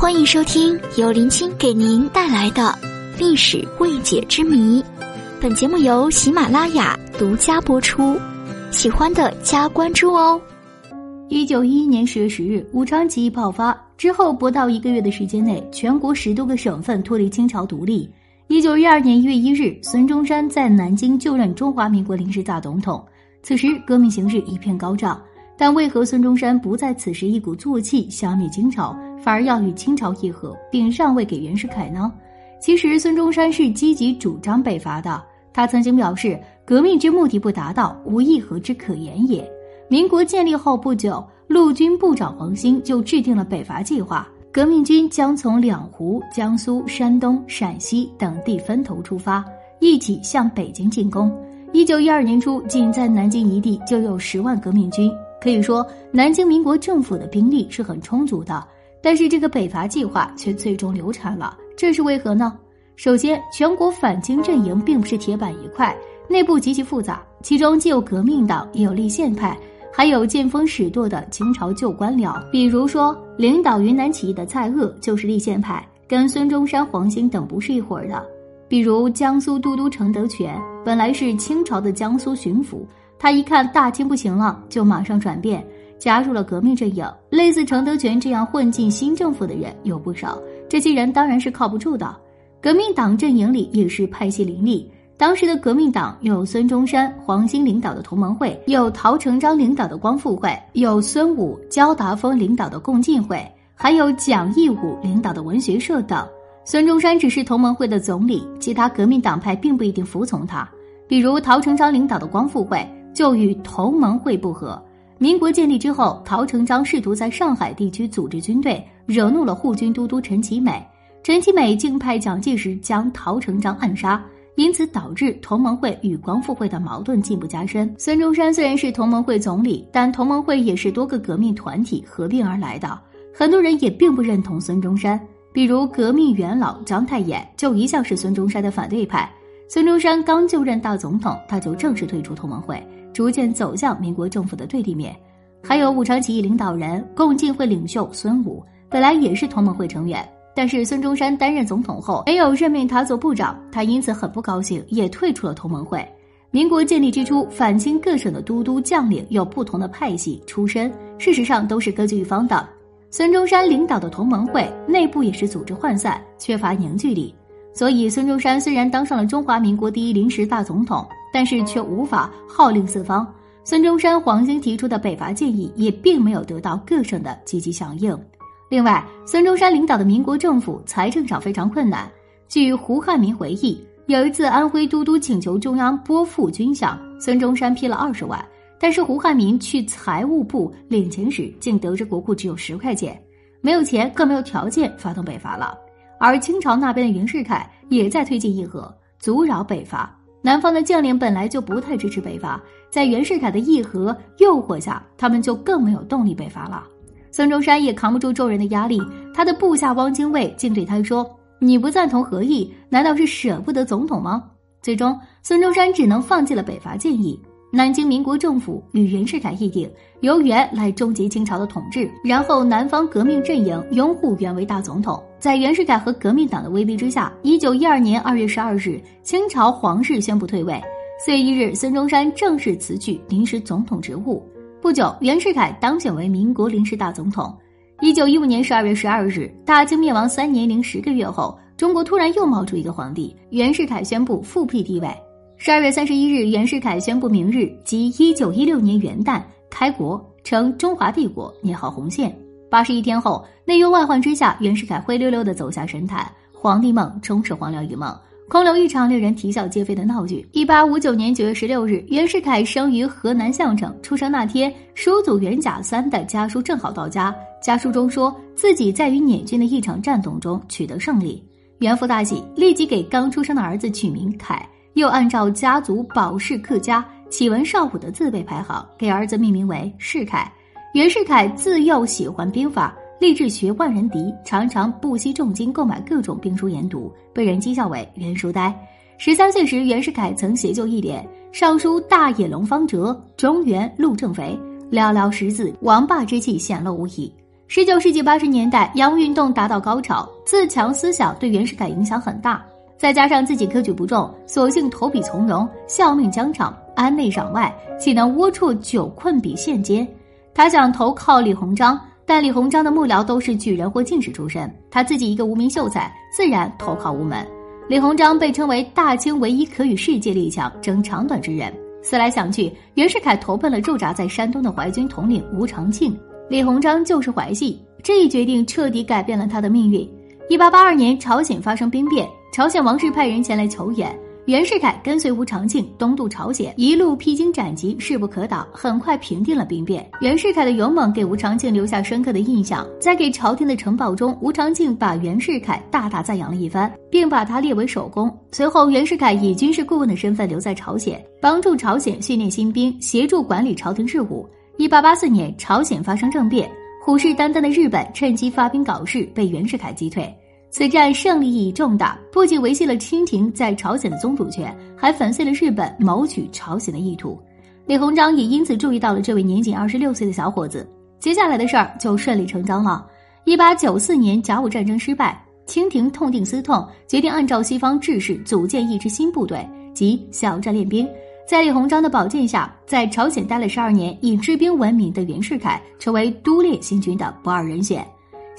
欢迎收听由林青给您带来的历史未解之谜。本节目由喜马拉雅独家播出，喜欢的加关注哦。一九一一年十月十日，武昌起义爆发之后，不到一个月的时间内，全国十多个省份脱离清朝独立。一九一二年一月一日，孙中山在南京就任中华民国临时大总统。此时革命形势一片高涨，但为何孙中山不在此时一鼓作气消灭清朝，反而要与清朝议和，并让位给袁世凯呢？其实孙中山是积极主张北伐的。他曾经表示：“革命之目的不达到，无议和之可言也。”民国建立后不久，陆军部长黄兴就制定了北伐计划。革命军将从两湖、江苏、山东、陕西等地分头出发，一起向北京进攻。一九一二年初，仅在南京一地就有十万革命军，可以说南京民国政府的兵力是很充足的。但是这个北伐计划却最终流产了，这是为何呢？首先，全国反清阵营并不是铁板一块，内部极其复杂，其中既有革命党，也有立宪派。还有见风使舵的清朝旧官僚，比如说领导云南起义的蔡锷就是立宪派，跟孙中山、黄兴等不是一伙的。比如江苏都督程德全，本来是清朝的江苏巡抚，他一看大清不行了，就马上转变，加入了革命阵营。类似程德全这样混进新政府的人有不少，这些人当然是靠不住的。革命党阵营里也是派系林立。当时的革命党有孙中山、黄兴领导的同盟会，有陶成章领导的光复会，有孙武、焦达峰领导的共进会，还有蒋义武领导的文学社等。孙中山只是同盟会的总理，其他革命党派并不一定服从他。比如陶成章领导的光复会就与同盟会不和。民国建立之后，陶成章试图在上海地区组织军队，惹怒了护军都督陈其美，陈其美竟派蒋介石将陶成章暗杀。因此导致同盟会与光复会的矛盾进一步加深。孙中山虽然是同盟会总理，但同盟会也是多个革命团体合并而来的，很多人也并不认同孙中山。比如革命元老章太炎就一向是孙中山的反对派。孙中山刚就任大总统，他就正式退出同盟会，逐渐走向民国政府的对立面。还有武昌起义领导人、共进会领袖孙武，本来也是同盟会成员。但是孙中山担任总统后，没有任命他做部长，他因此很不高兴，也退出了同盟会。民国建立之初，反清各省的都督将领有不同的派系出身，事实上都是各据一方的。孙中山领导的同盟会内部也是组织涣散，缺乏凝聚力。所以，孙中山虽然当上了中华民国第一临时大总统，但是却无法号令四方。孙中山、黄兴提出的北伐建议也并没有得到各省的积极响应。另外，孙中山领导的民国政府财政上非常困难。据胡汉民回忆，有一次安徽都督请求中央拨付军饷，孙中山批了二十万，但是胡汉民去财务部领钱时，竟得知国库只有十块钱，没有钱，更没有条件发动北伐了。而清朝那边的袁世凯也在推进议和，阻扰北伐。南方的将领本来就不太支持北伐，在袁世凯的议和诱惑下，他们就更没有动力北伐了。孙中山也扛不住众人的压力，他的部下汪精卫竟对他说：“你不赞同和议，难道是舍不得总统吗？”最终，孙中山只能放弃了北伐建议。南京民国政府与袁世凯议定，由袁来终结清朝的统治，然后南方革命阵营拥护袁为大总统。在袁世凯和革命党的威逼之下，一九一二年二月十二日，清朝皇室宣布退位。四月一日，孙中山正式辞去临时总统职务。不久，袁世凯当选为民国临时大总统。一九一五年十二月十二日，大清灭亡三年零十个月后，中国突然又冒出一个皇帝，袁世凯宣布复辟帝位。十二月三十一日，袁世凯宣布明日即一九一六年元旦开国，称中华帝国，捏好红线。八十一天后，内忧外患之下，袁世凯灰溜溜地走下神坛，皇帝梦终是黄粱一梦。空留一场令人啼笑皆非的闹剧。一八五九年九月十六日，袁世凯生于河南项城。出生那天，叔祖袁甲三的家书正好到家。家书中说自己在与捻军的一场战斗中取得胜利。袁父大喜，立即给刚出生的儿子取名凯，又按照家族保氏客家启文少虎的字辈排行，给儿子命名为世凯。袁世凯自幼喜欢兵法。立志学万人敌，常常不惜重金购买各种兵书研读，被人讥笑为“袁书呆”。十三岁时，袁世凯曾写就一联：“尚书大野龙方哲，中原陆正肥。”寥寥十字，王霸之气显露无遗。十九世纪八十年代，洋务运动达到高潮，自强思想对袁世凯影响很大。再加上自己科举不中，索性投笔从戎，效命疆场，安内攘外，岂能窝处久困彼县间？他想投靠李鸿章，但李鸿章的幕僚都是举人或进士出身，他自己一个无名秀才，自然投靠无门。李鸿章被称为大清唯一可与世界列强争长短之人。思来想去，袁世凯投奔了驻扎在山东的淮军统领吴长庆。李鸿章就是淮系，这一决定彻底改变了他的命运。一八八二年，朝鲜发生兵变，朝鲜王室派人前来求援，袁世凯跟随吴长庆东渡朝鲜，一路披荆斩棘，势不可挡，很快平定了兵变。袁世凯的勇猛给吴长庆留下深刻的印象，在给朝廷的呈报中，吴长庆把袁世凯大大赞扬了一番，并把他列为首功。随后，袁世凯以军事顾问的身份留在朝鲜，帮助朝鲜训练新兵，协助管理朝廷事务。一八八四年，朝鲜发生政变，虎视眈眈的日本趁机发兵搞事，被袁世凯击退。此战胜利意义重大，不仅维系了清廷在朝鲜的宗主权，还粉碎了日本谋取朝鲜的意图。李鸿章也因此注意到了这位年仅二十六岁的小伙子。接下来的事儿就顺理成章了。一八九四年，甲午战争失败，清廷痛定思痛，决定按照西方制式组建一支新部队，即小站练兵。在李鸿章的保荐下，在朝鲜待了十二年，以治兵闻名的袁世凯成为督练新军的不二人选。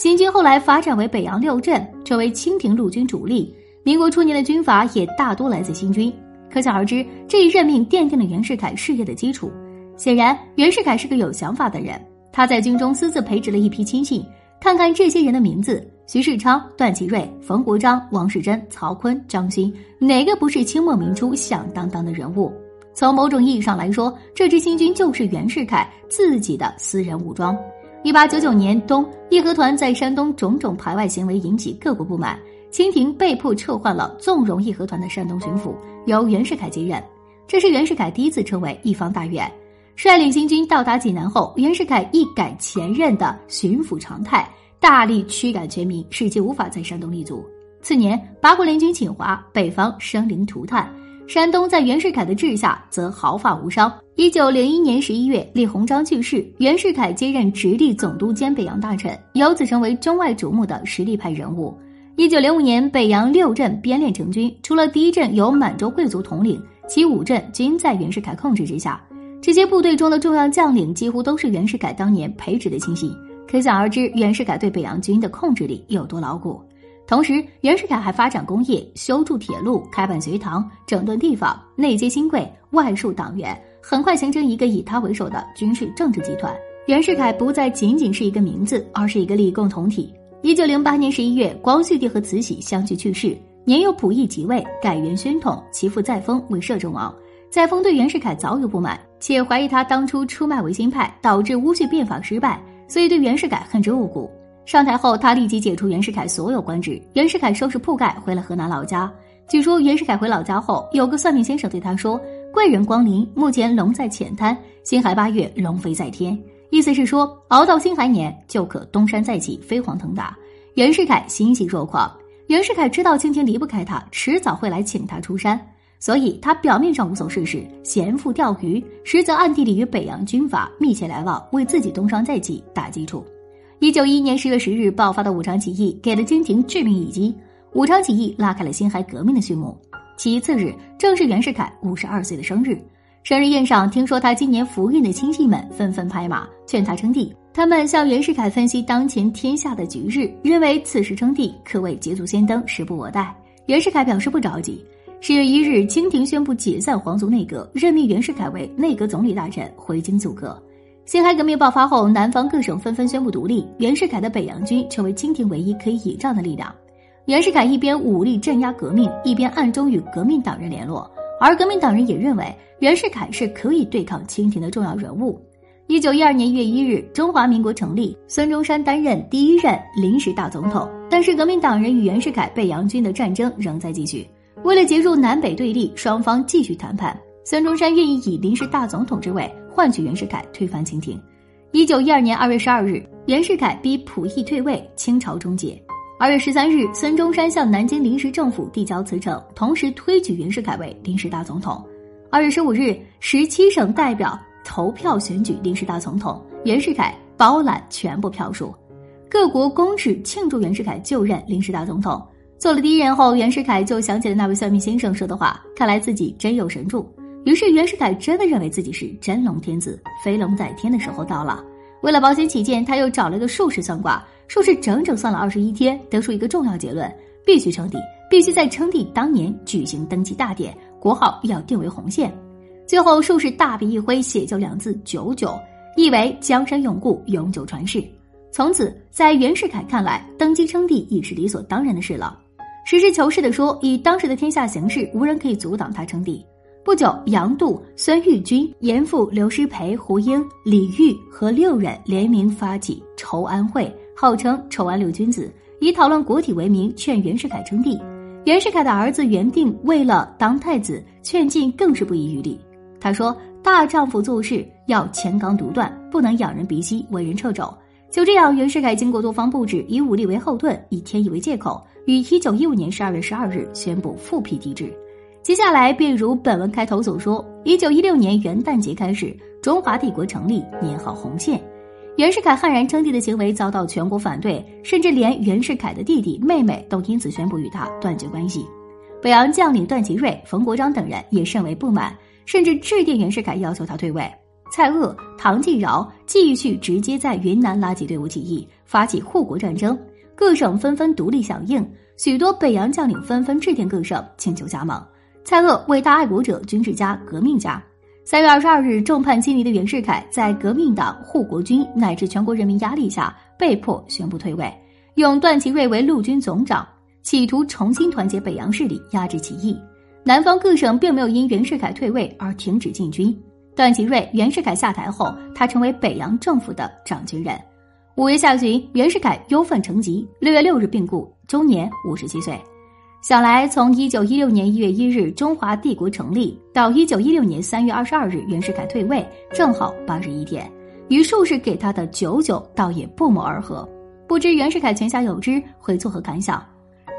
新军后来发展为北洋六镇，成为清廷陆军主力。民国初年的军阀也大多来自新军，可想而知，这一任命奠定了袁世凯事业的基础。显然，袁世凯是个有想法的人，他在军中私自培植了一批亲信。看看这些人的名字：徐世昌、段祺瑞、冯国璋、王世贞、曹锟、张勋，哪个不是清末明初响当当的人物？从某种意义上来说，这支新军就是袁世凯自己的私人武装。一八九九年冬，义和团在山东种种排外行为引起各国不满，清廷被迫撤换了纵容义和团的山东巡抚，由袁世凯接任。这是袁世凯第一次成为一方大员。率领新军到达济南后，袁世凯一改前任的巡抚常态，大力驱赶全民，使其无法在山东立足。次年，八国联军侵华，北方生灵涂炭。山东在袁世凯的治下则毫发无伤。一九零一年十一月，李鸿章去世，袁世凯接任直隶总督兼北洋大臣，由此成为中外瞩目的实力派人物。一九零五年，北洋六镇编练成军，除了第一镇由满洲贵族统领，其五镇均在袁世凯控制之下。这些部队中的重要将领几乎都是袁世凯当年培植的亲信，可想而知袁世凯对北洋军的控制力有多牢固。同时，袁世凯还发展工业，修筑铁路，开办学堂，整顿地方，内接新贵，外树党员，很快形成一个以他为首的军事政治集团。袁世凯不再仅仅是一个名字，而是一个利益共同体。一九零八年十一月，光绪帝和慈禧相继去世，年幼溥仪即位，改元宣统，其父载沣为摄政王。载沣对袁世凯早有不满，且怀疑他当初出卖维新派，导致戊戌变法失败，所以对袁世凯恨之入骨。上台后，他立即解除袁世凯所有官职。袁世凯收拾铺盖回了河南老家。据说袁世凯回老家后，有个算命先生对他说：“贵人光临，目前龙在浅滩，辛亥八月龙飞在天。”意思是说，熬到辛亥年就可东山再起，飞黄腾达。袁世凯欣喜若狂。袁世凯知道清廷离不开他，迟早会来请他出山，所以他表面上无所事事，闲赋钓鱼，实则暗地里与北洋军阀密切来往，为自己东山再起打基础。一九一一年十月十日爆发的武昌起义，给了清廷致命一击。武昌起义拉开了辛亥革命的序幕。其次日，正是袁世凯五十二岁的生日。生日宴上，听说他今年福运的亲戚们纷纷拍马，劝他称帝。他们向袁世凯分析当前天下的局势，认为此时称帝可谓捷足先登，时不我待。袁世凯表示不着急。十月一日，清廷宣布解散皇族内阁，任命袁世凯为内阁总理大臣，回京组阁。辛亥革命爆发后，南方各省纷纷宣布独立，袁世凯的北洋军成为清廷唯一可以倚仗的力量。袁世凯一边武力镇压革命，一边暗中与革命党人联络，而革命党人也认为袁世凯是可以对抗清廷的重要人物。一九一二年一月一日，中华民国成立，孙中山担任第一任临时大总统。但是革命党人与袁世凯北洋军的战争仍在继续，为了结束南北对立，双方继续谈判。孙中山愿意以临时大总统之位。换取袁世凯推翻清廷。一九一二年二月十二日，袁世凯逼溥仪退位，清朝终结。二月十三日，孙中山向南京临时政府递交辞呈，同时推举袁世凯为临时大总统。二月十五日，十七省代表投票选举临时大总统，袁世凯包揽全部票数。各国公使庆祝袁世凯就任临时大总统。做了第一任后，袁世凯就想起了那位算命先生说的话，看来自己真有神助。于是袁世凯真的认为自己是真龙天子，飞龙在天的时候到了。为了保险起见，他又找了个术士算卦，术士整整算了二十一天，得出一个重要结论：必须称帝，必须在称帝当年举行登基大典，国号要定为洪宪。最后，术士大笔一挥，写就两字“九九”，意为江山永固，永久传世。从此，在袁世凯看来，登基称帝已是理所当然的事了。实事求是地说，以当时的天下形势，无人可以阻挡他称帝。不久，杨度、孙玉军、严复、刘师培、胡英、李煜和六人联名发起筹安会，号称“筹安六君子”，以讨论国体为名，劝袁世凯称帝。袁世凯的儿子袁定为了当太子，劝进更是不遗余力。他说：“大丈夫做事要乾纲独断，不能仰人鼻息，为人掣肘。”就这样，袁世凯经过多方布置，以武力为后盾，以天意为借口，于一九一五年十二月十二日宣布复辟帝制。接下来便如本文开头所说，一九一六年元旦节开始，中华帝国成立，年号洪宪。袁世凯悍然称帝的行为遭到全国反对，甚至连袁世凯的弟弟妹妹都因此宣布与他断绝关系。北洋将领段祺瑞、冯国璋等人也甚为不满，甚至致电袁世凯要求他退位。蔡锷、唐继尧继续直接在云南拉起队伍起义，发起护国战争，各省纷纷独立响应，许多北洋将领纷纷致电各省请求加盟。蔡锷为大爱国者、军事家、革命家。三月二十二日，众叛亲离的袁世凯在革命党、护国军乃至全国人民压力下，被迫宣布退位，用段祺瑞为陆军总长，企图重新团结北洋势力，压制起义。南方各省并没有因袁世凯退位而停止进军。段祺瑞、袁世凯下台后，他成为北洋政府的掌军人。五月下旬，袁世凯忧愤成疾，六月六日病故，终年五十七岁。想来，从一九一六年一月一日中华帝国成立到一九一六年三月二十二日袁世凯退位，正好八十一天，与术士给他的九九倒也不谋而合。不知袁世凯泉下有知，会作何感想？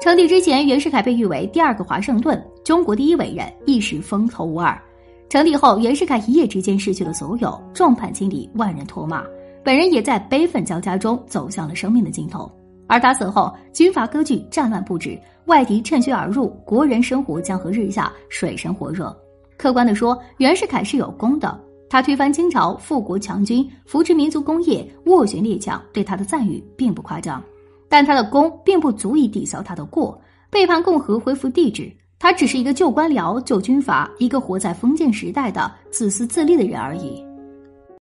成立之前，袁世凯被誉为第二个华盛顿，中国第一伟人，一时风头无二。成立后，袁世凯一夜之间失去了所有，众叛亲离，万人唾骂，本人也在悲愤交加中走向了生命的尽头。而他死后，军阀割据，战乱不止，外敌趁虚而入，国人生活江河日下，水深火热。客观的说，袁世凯是有功的，他推翻清朝，富国强军，扶持民族工业，斡旋列强，对他的赞誉并不夸张。但他的功并不足以抵消他的过，背叛共和，恢复帝制，他只是一个旧官僚、旧军阀，一个活在封建时代的自私自利的人而已。